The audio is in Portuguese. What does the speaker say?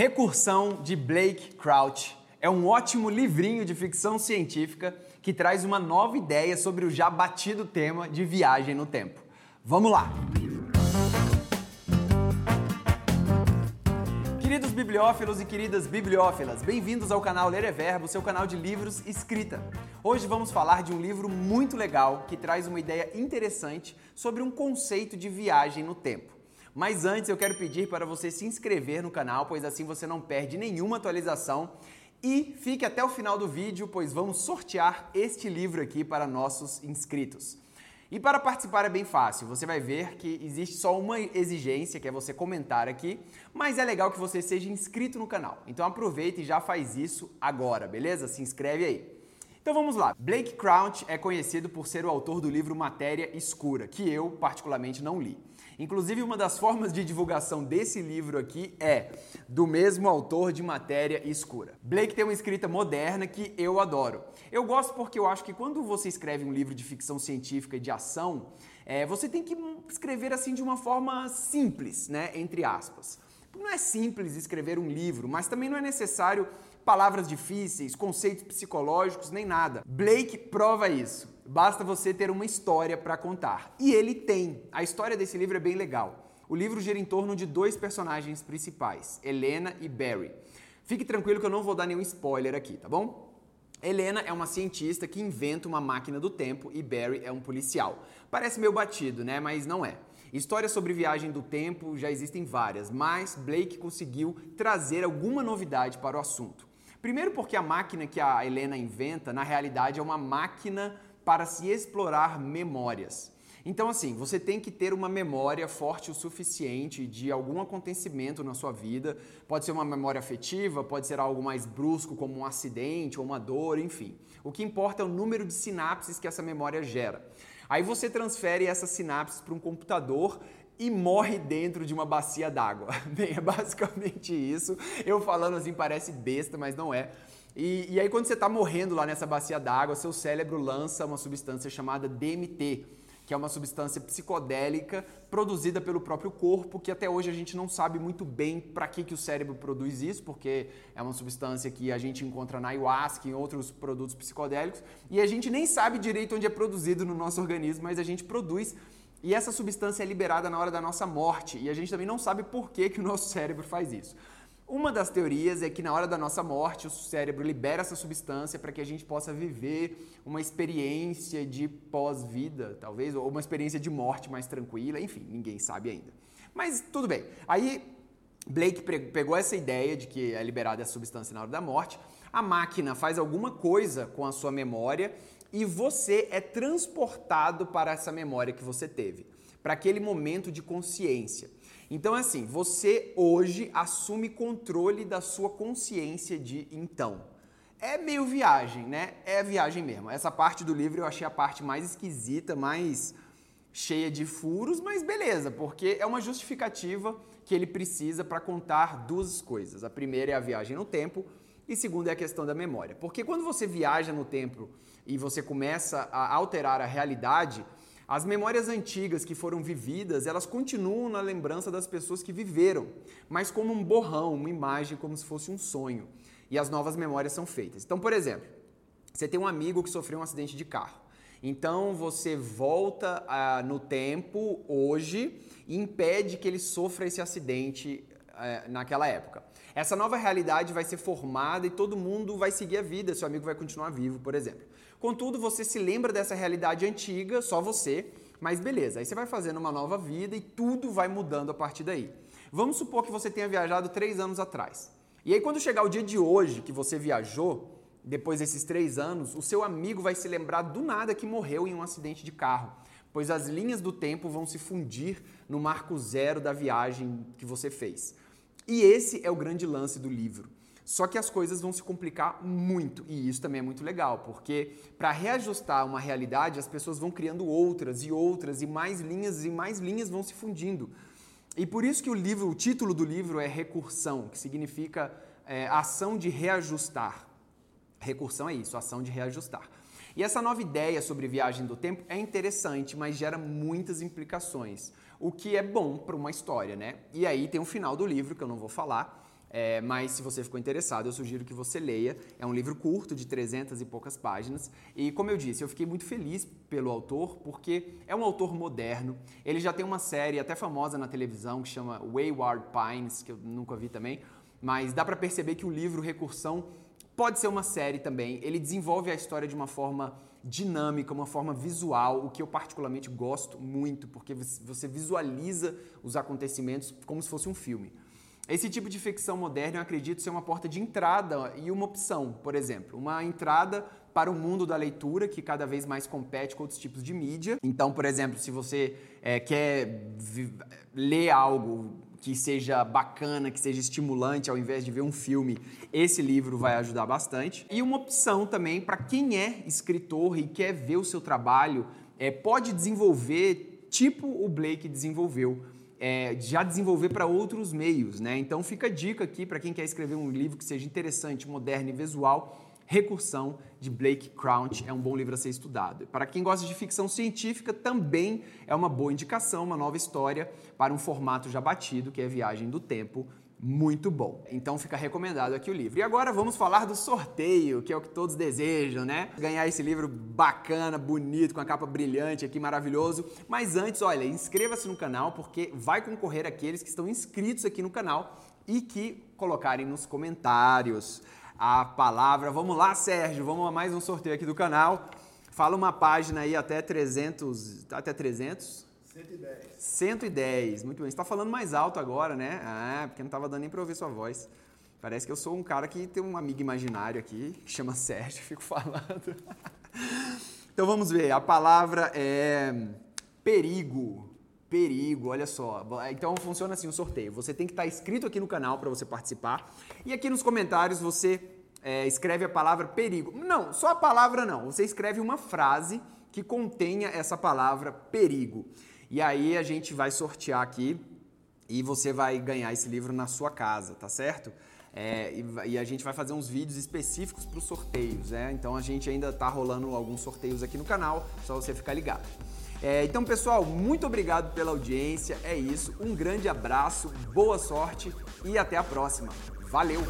Recursão de Blake Crouch é um ótimo livrinho de ficção científica que traz uma nova ideia sobre o já batido tema de viagem no tempo. Vamos lá! Queridos bibliófilos e queridas bibliófilas, bem-vindos ao canal Ler é Verbo, seu canal de livros escrita. Hoje vamos falar de um livro muito legal que traz uma ideia interessante sobre um conceito de viagem no tempo. Mas antes eu quero pedir para você se inscrever no canal, pois assim você não perde nenhuma atualização. E fique até o final do vídeo, pois vamos sortear este livro aqui para nossos inscritos. E para participar é bem fácil, você vai ver que existe só uma exigência, que é você comentar aqui, mas é legal que você seja inscrito no canal. Então aproveita e já faz isso agora, beleza? Se inscreve aí. Então vamos lá. Blake Crouch é conhecido por ser o autor do livro Matéria Escura, que eu particularmente não li. Inclusive, uma das formas de divulgação desse livro aqui é do mesmo autor de Matéria Escura. Blake tem uma escrita moderna que eu adoro. Eu gosto porque eu acho que quando você escreve um livro de ficção científica e de ação, é, você tem que escrever assim de uma forma simples, né? Entre aspas. Não é simples escrever um livro, mas também não é necessário palavras difíceis, conceitos psicológicos, nem nada. Blake prova isso. Basta você ter uma história para contar. E ele tem. A história desse livro é bem legal. O livro gira em torno de dois personagens principais, Helena e Barry. Fique tranquilo que eu não vou dar nenhum spoiler aqui, tá bom? Helena é uma cientista que inventa uma máquina do tempo e Barry é um policial. Parece meio batido, né? Mas não é. Histórias sobre viagem do tempo já existem várias, mas Blake conseguiu trazer alguma novidade para o assunto. Primeiro, porque a máquina que a Helena inventa, na realidade, é uma máquina para se explorar memórias. Então, assim, você tem que ter uma memória forte o suficiente de algum acontecimento na sua vida. Pode ser uma memória afetiva, pode ser algo mais brusco, como um acidente ou uma dor, enfim. O que importa é o número de sinapses que essa memória gera. Aí você transfere essas sinapses para um computador e morre dentro de uma bacia d'água. Bem, é basicamente isso. Eu falando assim parece besta, mas não é. E, e aí, quando você está morrendo lá nessa bacia d'água, seu cérebro lança uma substância chamada DMT, que é uma substância psicodélica produzida pelo próprio corpo, que até hoje a gente não sabe muito bem para que, que o cérebro produz isso, porque é uma substância que a gente encontra na ayahuasca e em outros produtos psicodélicos, e a gente nem sabe direito onde é produzido no nosso organismo, mas a gente produz e essa substância é liberada na hora da nossa morte e a gente também não sabe por que, que o nosso cérebro faz isso. Uma das teorias é que na hora da nossa morte o cérebro libera essa substância para que a gente possa viver uma experiência de pós-vida, talvez, ou uma experiência de morte mais tranquila, enfim, ninguém sabe ainda. Mas tudo bem. Aí Blake pegou essa ideia de que é liberada essa substância na hora da morte, a máquina faz alguma coisa com a sua memória e você é transportado para essa memória que você teve, para aquele momento de consciência. Então, assim, você hoje assume controle da sua consciência de então. É meio viagem, né? É viagem mesmo. Essa parte do livro eu achei a parte mais esquisita, mais cheia de furos, mas beleza, porque é uma justificativa que ele precisa para contar duas coisas. A primeira é a viagem no tempo e segunda é a questão da memória. Porque quando você viaja no tempo e você começa a alterar a realidade, as memórias antigas que foram vividas, elas continuam na lembrança das pessoas que viveram, mas como um borrão, uma imagem, como se fosse um sonho. E as novas memórias são feitas. Então, por exemplo, você tem um amigo que sofreu um acidente de carro. Então você volta ah, no tempo hoje e impede que ele sofra esse acidente ah, naquela época. Essa nova realidade vai ser formada e todo mundo vai seguir a vida, seu amigo vai continuar vivo, por exemplo. Contudo, você se lembra dessa realidade antiga, só você, mas beleza, aí você vai fazendo uma nova vida e tudo vai mudando a partir daí. Vamos supor que você tenha viajado três anos atrás. E aí, quando chegar o dia de hoje que você viajou, depois desses três anos, o seu amigo vai se lembrar do nada que morreu em um acidente de carro, pois as linhas do tempo vão se fundir no marco zero da viagem que você fez. E esse é o grande lance do livro. Só que as coisas vão se complicar muito, e isso também é muito legal, porque para reajustar uma realidade, as pessoas vão criando outras e outras, e mais linhas e mais linhas vão se fundindo. E por isso que o livro, o título do livro é Recursão, que significa é, ação de reajustar. Recursão é isso, ação de reajustar. E essa nova ideia sobre viagem do tempo é interessante, mas gera muitas implicações, o que é bom para uma história, né? E aí tem o final do livro, que eu não vou falar, É, mas se você ficou interessado, eu sugiro que você leia. É um livro curto, de 300 e poucas páginas. E como eu disse, eu fiquei muito feliz pelo autor, porque é um autor moderno. Ele já tem uma série até famosa na televisão que chama Wayward Pines, que eu nunca vi também. Mas dá para perceber que o livro Recursão pode ser uma série também. Ele desenvolve a história de uma forma dinâmica, uma forma visual, o que eu particularmente gosto muito, porque você visualiza os acontecimentos como se fosse um filme. Esse tipo de ficção moderna eu acredito ser uma porta de entrada e uma opção, por exemplo, uma entrada para o mundo da leitura que cada vez mais compete com outros tipos de mídia. Então, por exemplo, se você é, quer ler algo que seja bacana, que seja estimulante, ao invés de ver um filme, esse livro vai ajudar bastante. E uma opção também para quem é escritor e quer ver o seu trabalho, é, pode desenvolver tipo o Blake desenvolveu é, já desenvolver para outros meios, né? Então fica a dica aqui para quem quer escrever um livro que seja interessante, moderno e visual. Recursão de Blake Crouch é um bom livro a ser estudado. Para quem gosta de ficção científica, também é uma boa indicação, uma nova história para um formato já batido, que é Viagem do Tempo, muito bom. Então fica recomendado aqui o livro. E agora vamos falar do sorteio, que é o que todos desejam, né? Ganhar esse livro bacana, bonito, com a capa brilhante aqui, maravilhoso. Mas antes, olha, inscreva-se no canal porque vai concorrer aqueles que estão inscritos aqui no canal e que colocarem nos comentários a palavra. Vamos lá, Sérgio, vamos a mais um sorteio aqui do canal. Fala uma página aí até 300, até 300 110. 110, muito bem. Você está falando mais alto agora, né? Ah, porque não estava dando nem para ouvir sua voz. Parece que eu sou um cara que tem um amigo imaginário aqui, que chama Sérgio, fico falando. então vamos ver, a palavra é perigo. Perigo, olha só. Então funciona assim o sorteio. Você tem que estar tá inscrito aqui no canal para você participar. E aqui nos comentários você é, escreve a palavra perigo. Não, só a palavra não. Você escreve uma frase que contenha essa palavra perigo. E aí a gente vai sortear aqui e você vai ganhar esse livro na sua casa, tá certo? É, e, e, a gente vai fazer uns vídeos específicos para os sorteios, né? Então a gente ainda tá rolando alguns sorteios aqui no canal, só você ficar ligado. É, então, pessoal, muito obrigado pela audiência. É isso. Um grande abraço, boa sorte e até a próxima. Valeu!